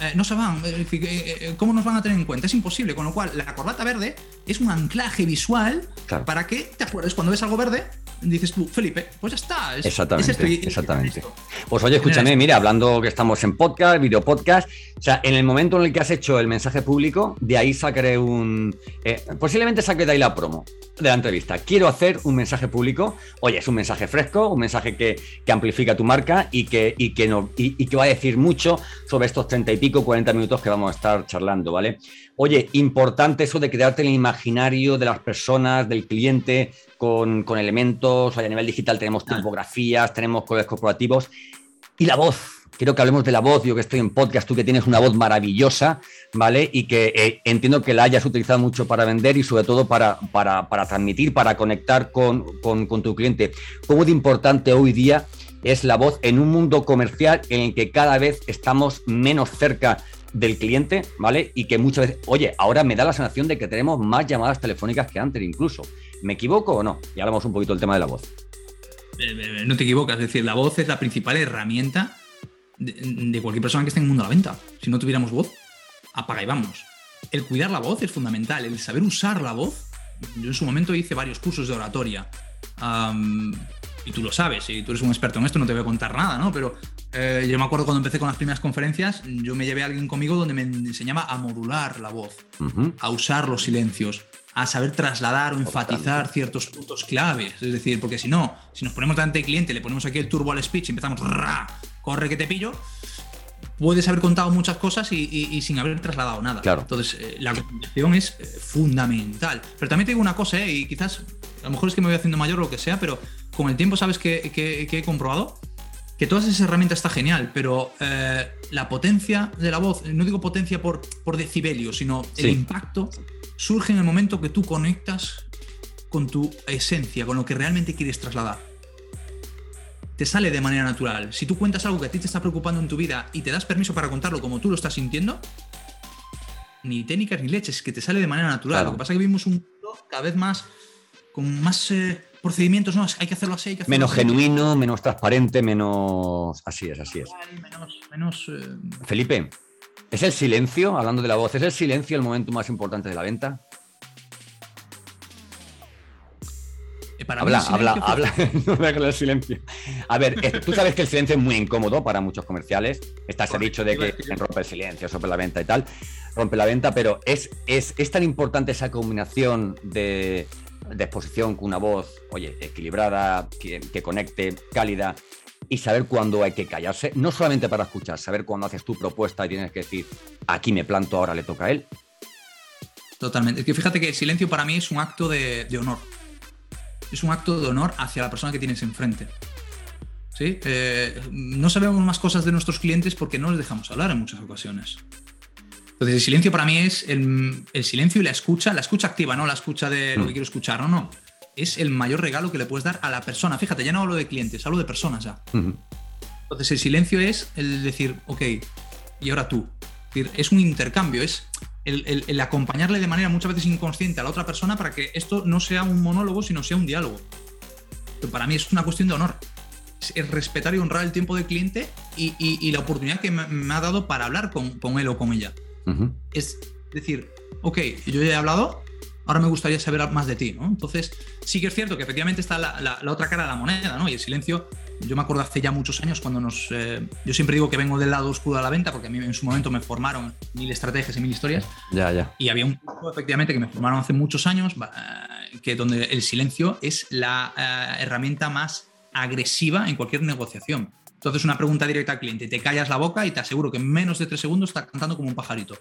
eh, no se van. Decir, eh, eh, ¿Cómo nos van a tener en cuenta? Es imposible. Con lo cual, la corbata verde es un anclaje visual Claro. para que te acuerdes cuando ves algo verde. Dices tú, Felipe, pues ya está. es- Exactamente, es esto exactamente. Pues oye, escúchame, mira, hablando que estamos en podcast, video podcast, o sea, en el momento en el que has hecho el mensaje público, de ahí sacaré un... eh, posiblemente saque de ahí la promo de la entrevista. Quiero hacer un mensaje público, oye, es un mensaje fresco, un mensaje que, que amplifica tu marca y que, y, que no, y, y que va a decir mucho sobre estos 30 y pico, 40 minutos que vamos a estar charlando, ¿vale? Oye, importante eso de crearte el imaginario de las personas, del cliente, con, con elementos, a nivel digital tenemos Ah. tipografías, tenemos colores corporativos. Y la voz, quiero que hablemos de la voz. Yo que estoy en podcast, tú que tienes una voz maravillosa, ¿vale? Y que eh, entiendo que la hayas utilizado mucho para vender y sobre todo para, para, para transmitir, para conectar con, con, con tu cliente. ¿Cómo de importante hoy día es la voz en un mundo comercial en el que cada vez estamos menos cerca del cliente, ¿vale? Y que muchas veces, oye, ahora me da la sensación de que tenemos más llamadas telefónicas que antes incluso. ¿Me equivoco o no? Y hablamos un poquito del tema de la voz. Eh, eh, No te equivocas, es decir, la voz es la principal herramienta de, cualquier persona que esté en el mundo de la venta. Si no tuviéramos voz, apaga y vamos. El cuidar la voz es fundamental, el saber usar la voz. Yo en su momento hice varios cursos de oratoria. Y tú lo sabes, y tú eres un experto en esto, no te voy a contar nada, ¿no? Pero eh, yo me acuerdo cuando empecé con las primeras conferencias, yo me llevé a alguien conmigo donde me enseñaba a modular la voz, Ujú. a usar los silencios, a saber trasladar o enfatizar ciertos puntos claves. Es decir, porque si no, si nos ponemos delante del cliente, le ponemos aquí el turbo al speech y empezamos, "Ra, corre que te pillo, puedes haber contado muchas cosas y, y- y sin haber trasladado nada. Claro. Entonces, eh, la comunicación es eh, fundamental. Pero también te digo una cosa, eh, y quizás, a lo mejor es que me voy haciendo mayor o lo que sea, pero con el tiempo, ¿sabes que, que- que he comprobado? Que todas esas herramientas está genial, pero eh, la potencia de la voz, no digo potencia por, por decibelios, sino Sí. el impacto, surge en el momento que tú conectas con tu esencia, con lo que realmente quieres trasladar. Te sale de manera natural. Si tú cuentas algo que a ti te está preocupando en tu vida y te das permiso para contarlo como tú lo estás sintiendo, ni técnicas ni leches, que te sale de manera natural. Claro. Lo que pasa es que vivimos un mundo cada vez más con más eh, procedimientos, no, hay que hacerlo así, hay que hacerlo Menos así. genuino, menos transparente, menos... Así es, así es. Menos, menos, eh, Felipe, ¿es el silencio, hablando de la voz, ¿es el silencio el momento más importante de la venta? eh, para Habla, habla, fue- habla. No me hagas el silencio. A ver, tú sabes que el silencio es muy incómodo para muchos comerciales. Está ese dicho de que rompe el silencio, rompe la venta y tal. Rompe la venta, pero es, es, es tan importante esa combinación de, de exposición con una voz, oye, equilibrada, que, conecte, cálida, y saber cuándo hay que callarse, no solamente para escuchar, saber cuándo haces tu propuesta y tienes que decir, aquí me planto, ahora le toca a él. Totalmente. Es que fíjate que el silencio para mí es un acto de, de honor. Es un acto de honor hacia la persona que tienes enfrente. ¿Sí? Eh, no sabemos más cosas de nuestros clientes porque no les dejamos hablar en muchas ocasiones. Entonces, el silencio para mí es el, el silencio y la escucha, la escucha activa, no la escucha de lo que Mm. quiero escuchar, no, no. Es el mayor regalo que le puedes dar a la persona. Fíjate, ya no hablo de clientes, hablo de personas ya. Entonces el silencio es el decir, ok, y ahora tú. Es, decir, es un intercambio, es el, el- el acompañarle de manera muchas veces inconsciente a la otra persona para que esto no sea un monólogo, sino sea un diálogo. Para mí es una cuestión de honor. Es, es respetar y honrar el tiempo del cliente y, y- y la oportunidad que me, me ha dado para hablar con, con él o con ella. Es decir, ok, yo ya he hablado, ahora me gustaría saber más de ti, ¿no? Entonces, sí que es cierto que efectivamente está la, la- la otra cara de la moneda, ¿no? Y el silencio, yo me acuerdo hace ya muchos años cuando nos... eh, yo siempre digo que vengo del lado oscuro de la venta, porque a mí en su momento me formaron mil estrategias y mil historias, Ya, ya. y había un curso, efectivamente, que me formaron hace muchos años, eh, que donde el silencio es la eh, herramienta más agresiva en cualquier negociación. Entonces, una pregunta directa al cliente, te callas la boca y te aseguro que en menos de tres segundos está cantando como un pajarito.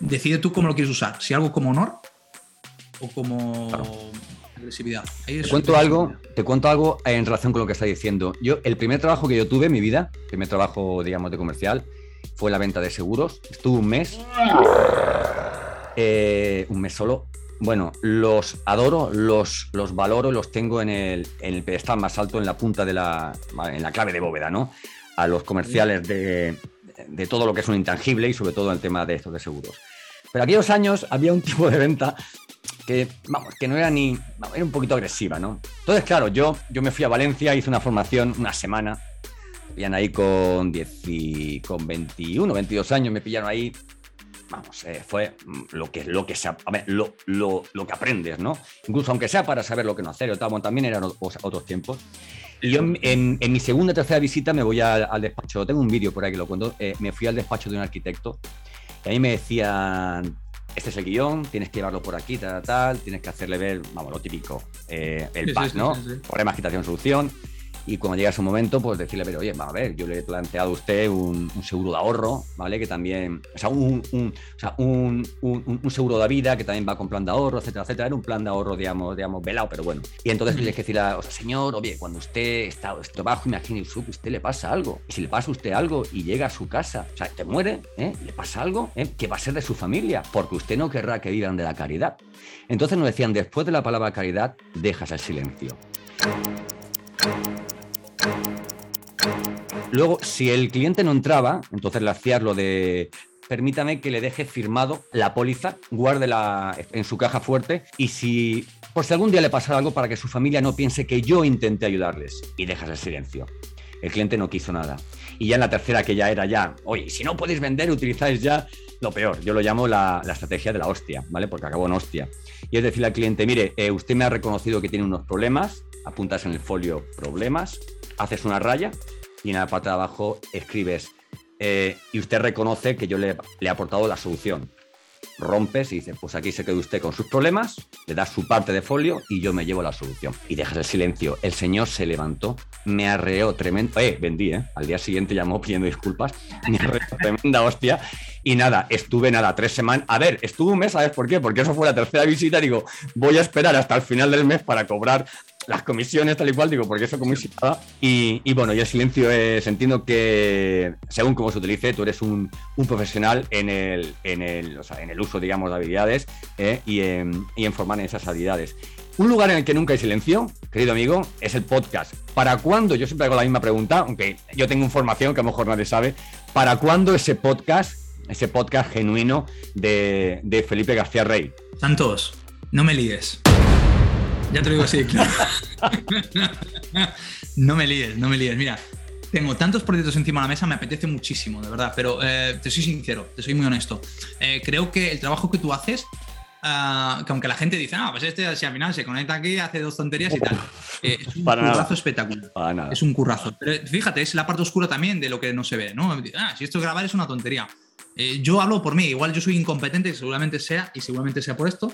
Decide tú cómo lo quieres usar, si algo como honor o como Claro. agresividad. Ahí es- Te cuento algo, te cuento algo en relación con lo que está diciendo. Yo, el primer trabajo que yo tuve en mi vida, el primer trabajo, digamos, de comercial, fue la venta de seguros. Estuve un mes, eh, un mes solo. Bueno, los adoro, los, los valoro, los tengo en el, en el pedestal más alto, en la punta de la, en la clave de bóveda, ¿no? A los comerciales de, de todo lo que es un intangible y sobre todo el tema de estos de seguros. Pero aquellos años había un tipo de venta que, vamos, que no era ni, era un poquito agresiva, ¿no? Entonces, claro, yo, yo me fui a Valencia, hice una formación una semana, me pillan ahí con, 10 y- con 21, 22 años, me pillaron ahí, vamos, eh, fue mm, lo que, lo, que se, a ver, lo, lo, lo que aprendes, ¿no? Incluso aunque sea para saber lo que no hacer, o tal, bueno, también eran o- otros tiempos. Y yo en, en- en mi segunda o tercera visita me voy al, al despacho, tengo un vídeo por ahí que lo cuento, eh, me fui al despacho de un arquitecto y a mí me decían, este es el guion, tienes que llevarlo por aquí, tal, tal, tienes que hacerle ver, vamos, lo típico, eh, el Sí, pack, sí, ¿no? sí, sí. Problema, agitación, solución. Y cuando llega ese momento, pues decirle, pero oye, va a ver, yo le he planteado a usted un, un seguro de ahorro, ¿vale? Que también, o sea, un, un- o sea, un- seguro de vida que también va con plan de ahorro, etcétera, etcétera. Era un plan de ahorro, digamos, digamos velado, pero bueno. Y entonces le que decirle, o sea, señor, oye, cuando usted está abajo, imagine usted que usted le pasa algo. Y si le pasa a usted algo y llega a su casa, o sea, te muere, ¿eh? le pasa algo, ¿eh? ¿qué va a ser de su familia? Porque usted no querrá que vivan de la caridad. Entonces nos decían, después de la palabra caridad, dejas el silencio. Luego, si el cliente no entraba, entonces le hacías lo de permítame que le deje firmado la póliza, guárdela en su caja fuerte y si por si algún día le pasara algo para que su familia no piense que yo intenté ayudarles y dejas el silencio. El cliente no quiso nada. Y ya en la tercera, que ya era ya, oye, si no podéis vender, utilizáis ya lo peor. Yo lo llamo la, estrategia de la hostia, ¿vale? Porque acabó en hostia. Y es decirle al cliente, mire, eh, usted me ha reconocido que tiene unos problemas, apuntas en el folio problemas, haces una raya y en la parte de abajo escribes, eh, y usted reconoce que yo le, le he aportado la solución. Rompes y dices, pues aquí se queda usted con sus problemas, le das su parte de folio y yo me llevo la solución. Y dejas el silencio. El señor se levantó, me arreó tremendo. Eh, vendí, ¿eh? Al día siguiente llamó pidiendo disculpas, me arreó tremenda hostia. Y nada, estuve nada, tres semanas. A ver, estuve un mes, ¿sabes por qué? Porque eso fue la tercera visita. Digo, voy a esperar hasta el final del mes para cobrar las comisiones, tal y cual, digo, porque eso comisionaba. Y, y bueno, y el silencio es, entiendo que según cómo se utilice, tú eres un, profesional en el, en, el, en el uso, digamos, de habilidades eh, y, en, y en formar en esas habilidades. Un lugar en el que nunca hay silencio, querido amigo, es el podcast. ¿Para cuándo? Yo siempre hago la misma pregunta, aunque yo tengo información que a lo mejor nadie sabe. ¿Para cuándo ese podcast, ese podcast genuino de, de Felipe García Rey? Santos, no me líes. Ya te lo digo así, claro. no me líes, no me líes. Mira, tengo tantos proyectos encima de la mesa, me apetece muchísimo, de verdad, pero eh, te soy sincero, te soy muy honesto. Eh, creo que el trabajo que tú haces, ah, que aunque la gente dice, ah, pues este si al final se conecta aquí, hace dos tonterías y tal, eh, es un Para nada. currazo espectacular. Para nada. Es un currazo. Pero fíjate, es la parte oscura también de lo que no se ve, ¿no? Ah, si esto es grabar es una tontería. Eh, yo hablo por mí, igual yo soy incompetente, seguramente sea, y seguramente sea por esto,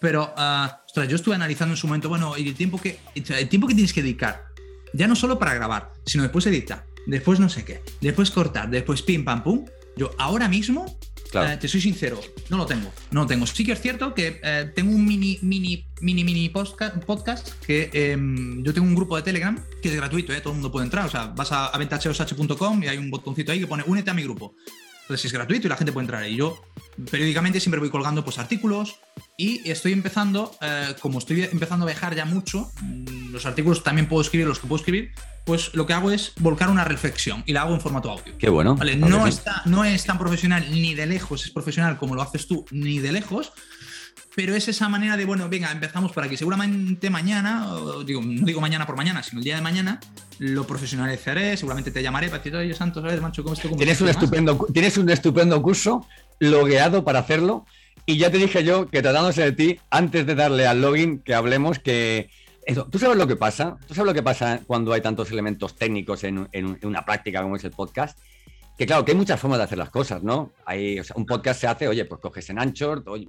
pero ah, ostras, yo estuve analizando en su momento, bueno, y el tiempo que el tiempo que tienes que dedicar, ya no solo para grabar, sino después editar, después no sé qué, después cortar, después pim pam pum. Yo ahora mismo, Claro. eh, te soy sincero, no lo tengo, no lo tengo. Sí que es cierto que eh, tengo un mini, mini, mini, mini podcast que em, yo tengo un grupo de Telegram que es gratuito, eh, todo el mundo puede entrar, o sea, vas a aventacheosh.com y hay un botoncito ahí que pone únete a mi grupo. Entonces es gratuito y la gente puede entrar ahí. Yo periódicamente siempre voy colgando pues, artículos y estoy empezando, eh, como estoy empezando a viajar ya mucho, mm, los artículos también puedo escribir los que puedo escribir, pues lo que hago es volcar una reflexión y la hago en formato audio. Qué bueno. Vale, no, está, no es tan profesional ni de lejos, es profesional como lo haces tú, ni de lejos, pero es esa manera de, bueno, venga, empezamos por aquí. Seguramente mañana, o digo, no digo mañana por mañana, sino el día de mañana, lo profesionalizaré, seguramente te llamaré para decir, oye, Santos, ver, macho, ¿cómo estoy? ¿Cómo Tienes un, estás?" estupendo, tienes un estupendo curso logueado para hacerlo. Y ya te dije yo que tratándose de ti, antes de darle al login, que hablemos que. Eso, ¿Tú sabes lo que pasa? ¿Tú sabes lo que pasa cuando hay tantos elementos técnicos en, en- en una práctica como es el podcast? Que claro, que hay muchas formas de hacer las cosas, ¿no? Hay, o sea, un podcast se hace, oye, pues coges en Anchor, oye,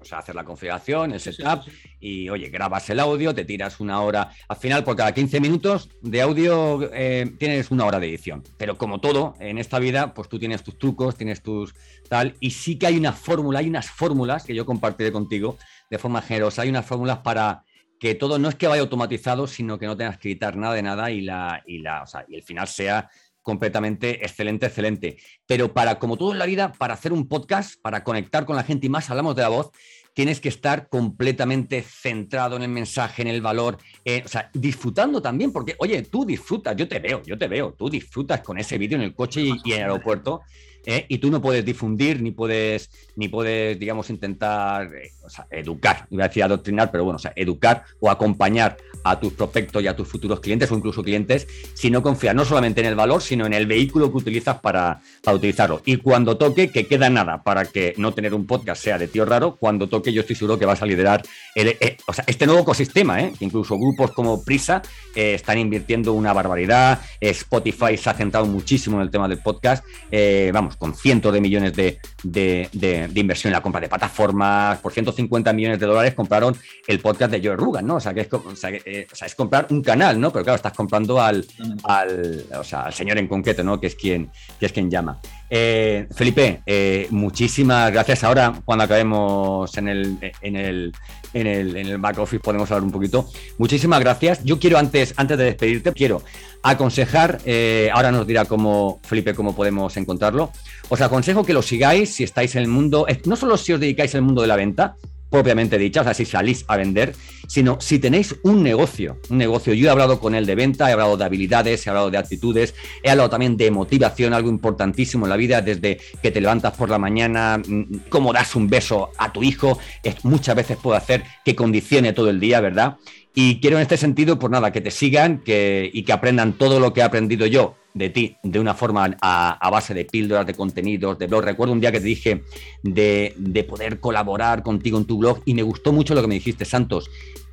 o sea, hacer la configuración, el setup, y oye, grabas el audio, te tiras una hora. Al final, por cada 15 minutos de audio eh, tienes una hora de edición. Pero como todo en esta vida, pues tú tienes tus trucos, tienes tus tal. Y sí que hay una fórmula, hay unas fórmulas que yo compartiré contigo de forma generosa. Hay unas fórmulas para que todo no es que vaya automatizado, sino que no tengas que editar nada de nada y, la, y, la, o sea, y el final sea completamente excelente, excelente. Pero para, como todo en la vida, para hacer un podcast, para conectar con la gente y más hablamos de la voz, tienes que estar completamente centrado en el mensaje, en el valor, o sea, disfrutando también, porque, oye, tú disfrutas, yo te veo, yo te veo, tú disfrutas con ese vídeo en el coche y, y en el aeropuerto, eh, y tú no puedes difundir, ni puedes, ni puedes, digamos, intentar eh, o sea, educar, iba a decir adoctrinar, pero bueno, o sea, educar o acompañar a tus prospectos y a tus futuros clientes o incluso clientes, si no confías no solamente en el valor, sino en el vehículo que utilizas para, utilizarlo. Y cuando toque, que queda nada para que no tener un podcast sea de tío raro, cuando toque yo estoy seguro que vas a liderar el- eh, este nuevo ecosistema, ¿eh? incluso grupos como Prisa eh, están invirtiendo una barbaridad, Spotify se ha centrado muchísimo en el tema del podcast, eh, vamos, con cientos de millones de, de- inversión en la compra de plataformas, por 150 millones de dólares compraron el podcast de Joe Rogan, ¿no? O sea, que es, o sea, que, eh, o sea, es comprar un canal, ¿no? Pero claro, estás comprando al, al, o sea, al señor en concreto, ¿no? Que es quien, que es quien llama. Eh, Felipe, eh, muchísimas gracias. Ahora, cuando acabemos en el, en, el, en, el, back office, podemos hablar un poquito. Muchísimas gracias. Yo quiero, antes, antes de despedirte, quiero aconsejar, eh, ahora nos dirá cómo, Felipe, cómo podemos encontrarlo. Os aconsejo que lo sigáis si estáis en el mundo, no solo si os dedicáis al mundo de la venta, propiamente dicha, o si salís a vender, sino si tenéis un negocio, un negocio. Yo he hablado con él de venta, he hablado de habilidades, he hablado de actitudes, he hablado también de motivación, algo importantísimo en la vida, desde que te levantas por la mañana, mm, cómo das un beso a tu hijo, es- muchas veces puede hacer que condicione todo el día, ¿verdad? Y quiero en este sentido, pues nada, que te sigan que, y que aprendan todo lo que he aprendido yo de ti de una forma a, base de píldoras, de contenidos, de blog. Recuerdo un día que te dije de, de poder colaborar contigo en tu blog y me gustó mucho lo que me dijiste, Santos.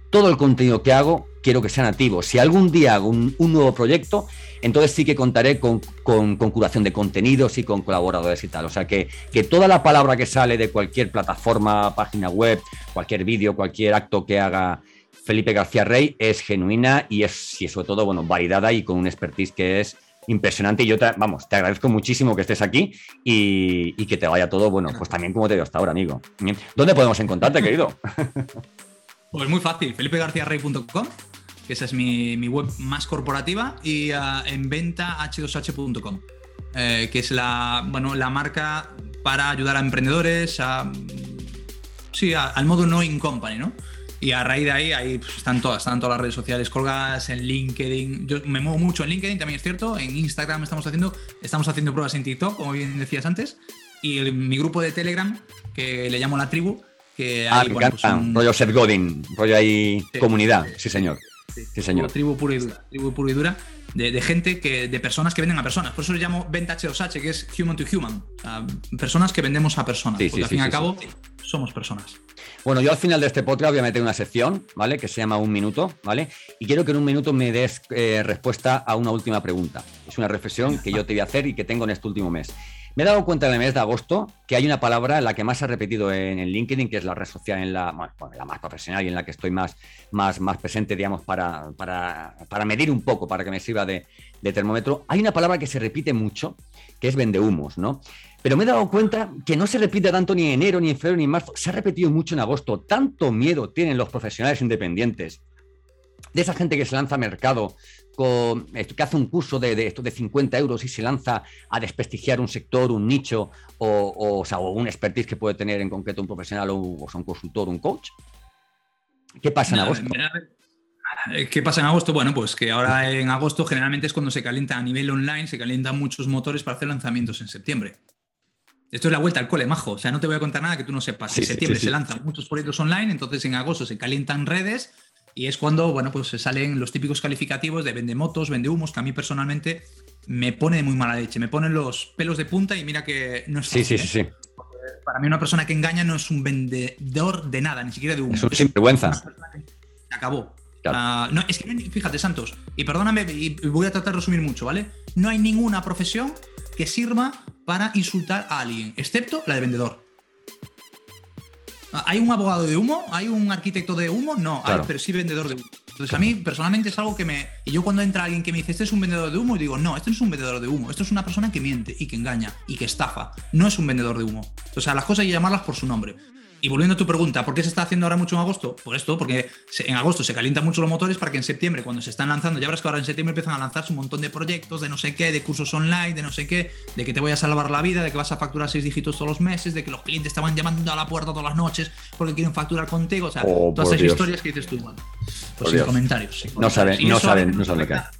Todo el contenido que hago quiero que sea nativo. Si algún día hago un, un nuevo proyecto, entonces sí que contaré con, con- con curación de contenidos y con colaboradores y tal. O sea que, que toda la palabra que sale de cualquier plataforma, página web, cualquier vídeo, cualquier acto que haga Felipe García Rey es genuina y es y sobre todo bueno, validada y con un expertise que es impresionante. Y yo, te, vamos, te agradezco muchísimo que estés aquí y, que te vaya todo, bueno, pues también como te veo hasta ahora, amigo. ¿Dónde podemos encontrarte, querido? Pues muy fácil, felipegarciarrey.com, que esa es mi, web más corporativa, y ah, en venta h2h.com, eh, que es la, bueno, la marca para ayudar a emprendedores, a, sí, al modo no in company, ¿no? Y a raíz de ahí, ahí pues, están todas, están todas las redes sociales colgadas, en LinkedIn. Yo me muevo mucho en LinkedIn, también es cierto. En Instagram estamos haciendo, estamos haciendo pruebas en TikTok, como bien decías antes. Y el- mi grupo de Telegram, que le llamo la tribu, que Ah, ahí, me bueno, pues Rollo Seth Godin, rollo ahí Sí. comunidad. Sí, señor. Sí, señor. Tribu pura y dura. Tribu pura y dura de, de gente que, de personas que venden a personas. Por eso le llamo venta H2H, que es human to human. Sea, personas que vendemos a personas. Sí, porque sí, al fin y al cabo somos personas. Bueno, yo al final de este podcast voy a meter una sección, ¿vale? Que se llama Un Minuto, ¿vale? Y quiero que en un minuto me des eh, respuesta a una última pregunta. Es una reflexión que yo te voy a hacer y que tengo en este último mes. Me he dado cuenta en el mes de agosto que hay una palabra la que más se ha repetido en, en LinkedIn, que es la red social en la, bueno, la más profesional y en la que estoy más, más, más presente, digamos, para, para, para medir un poco, para que me sirva de, de termómetro. Hay una palabra que se repite mucho, que es vendehumos, ¿no? Pero me he dado cuenta que no se repite tanto ni en enero, ni en febrero, ni en marzo. Se ha repetido mucho en agosto. Tanto miedo tienen los profesionales independientes de esa gente que se lanza a mercado, con, que hace un curso de, de esto de 50 euros y se lanza a desprestigiar un sector, un nicho o, o, o sea, o un expertise que puede tener en concreto un profesional o, sea, un consultor, un coach. ¿Qué pasa en agosto? eh, ¿Qué pasa en agosto? Bueno, pues que ahora en agosto generalmente es cuando se calienta a nivel online, se calientan muchos motores para hacer lanzamientos en septiembre. Esto es la vuelta al cole, majo. O sea, no te voy a contar nada que tú no sepas. Sí, en septiembre sí, sí. se lanzan muchos proyectos online, entonces en agosto se calientan redes y es cuando, bueno, pues se salen los típicos calificativos de vende motos, vende humos, que a mí personalmente me pone de muy mala leche. Me ponen los pelos de punta y mira que no es Sí, sí, fácil, sí, ¿eh? sí. Para mí una persona que engaña no es un vendedor de nada, ni siquiera de humo. Es un sinvergüenza. se acabó. Claro. Ah, no, es que fíjate, Santos, y perdóname, y voy a tratar de resumir mucho, ¿vale? No hay ninguna profesión que sirva para insultar a alguien, excepto la de vendedor. ¿Hay un abogado de humo? ¿Hay un arquitecto de humo? No, hay- pero sí vendedor de humo. Entonces, a mí personalmente es algo que me. Y yo cuando entra alguien que me dice, este es un vendedor de humo, y digo, no, este no es un vendedor de humo, esto es una persona que miente y que engaña y que estafa. No es un vendedor de humo. O sea, las cosas hay que llamarlas por su nombre. Y volviendo a tu pregunta, ¿por qué se está haciendo ahora mucho en agosto? Por esto, porque en agosto se calientan mucho los motores para que en septiembre, cuando se están lanzando, ya verás que ahora en septiembre empiezan a lanzarse un montón de proyectos, de no sé qué, de cursos online, de no sé qué, de que te voy a salvar la vida, de que vas a facturar seis dígitos todos los meses, de que los clientes te van llamando a la puerta todas las noches porque quieren facturar contigo. O sea, Oh, todas esas Dios. historias que dices tú, bueno, pues sin comentarios. sin No saben, no saben, no saben afecta-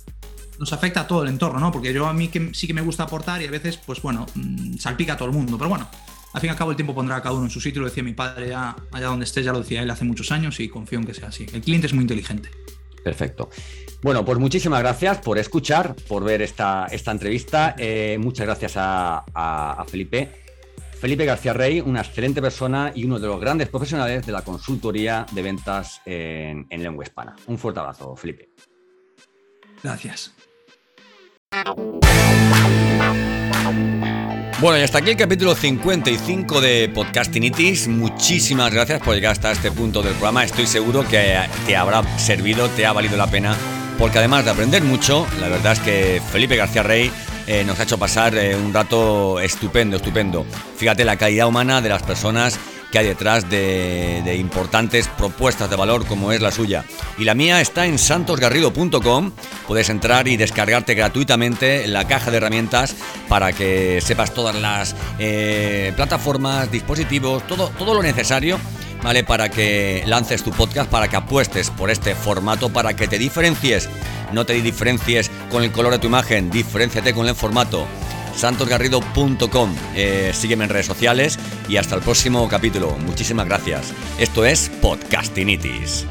nos afecta a todo el entorno, ¿no? Porque yo a mí que sí que me gusta aportar y a veces, pues bueno, mm, salpica a todo el mundo. Pero bueno, al fin y al cabo el tiempo pondrá a cada uno en su sitio, lo decía mi padre ya, allá donde esté, ya lo decía él hace muchos años y confío en que sea así. El cliente es muy inteligente. Perfecto. Bueno, pues muchísimas gracias por escuchar, por ver esta, esta entrevista. Eh, muchas gracias a, a- a Felipe. Felipe García Rey, una excelente persona y uno de los grandes profesionales de la consultoría de ventas en, en lengua hispana. Un fuerte abrazo, Felipe. Gracias. Bueno, y hasta aquí el capítulo 55 de Podcastinitis. Muchísimas gracias por llegar hasta este punto del programa. Estoy seguro que te habrá servido, te ha valido la pena, porque además de aprender mucho, la verdad es que Felipe García Rey eh, nos ha hecho pasar eh, un rato estupendo, estupendo. Fíjate la calidad humana de las personas que hay detrás de, de, importantes propuestas de valor como es la suya. Y la mía está en santosgarrido.com. Puedes entrar y descargarte gratuitamente la caja de herramientas para que sepas todas las eh, plataformas, dispositivos, todo, todo lo necesario. ¿Vale? Para que lances tu podcast, para que apuestes por este formato, para que te diferencies. No te diferencies con el color de tu imagen, diferenciate con el formato santosgarrido.com. Eh, sígueme en redes sociales y hasta el próximo capítulo. Muchísimas gracias. Esto es Podcastinitis.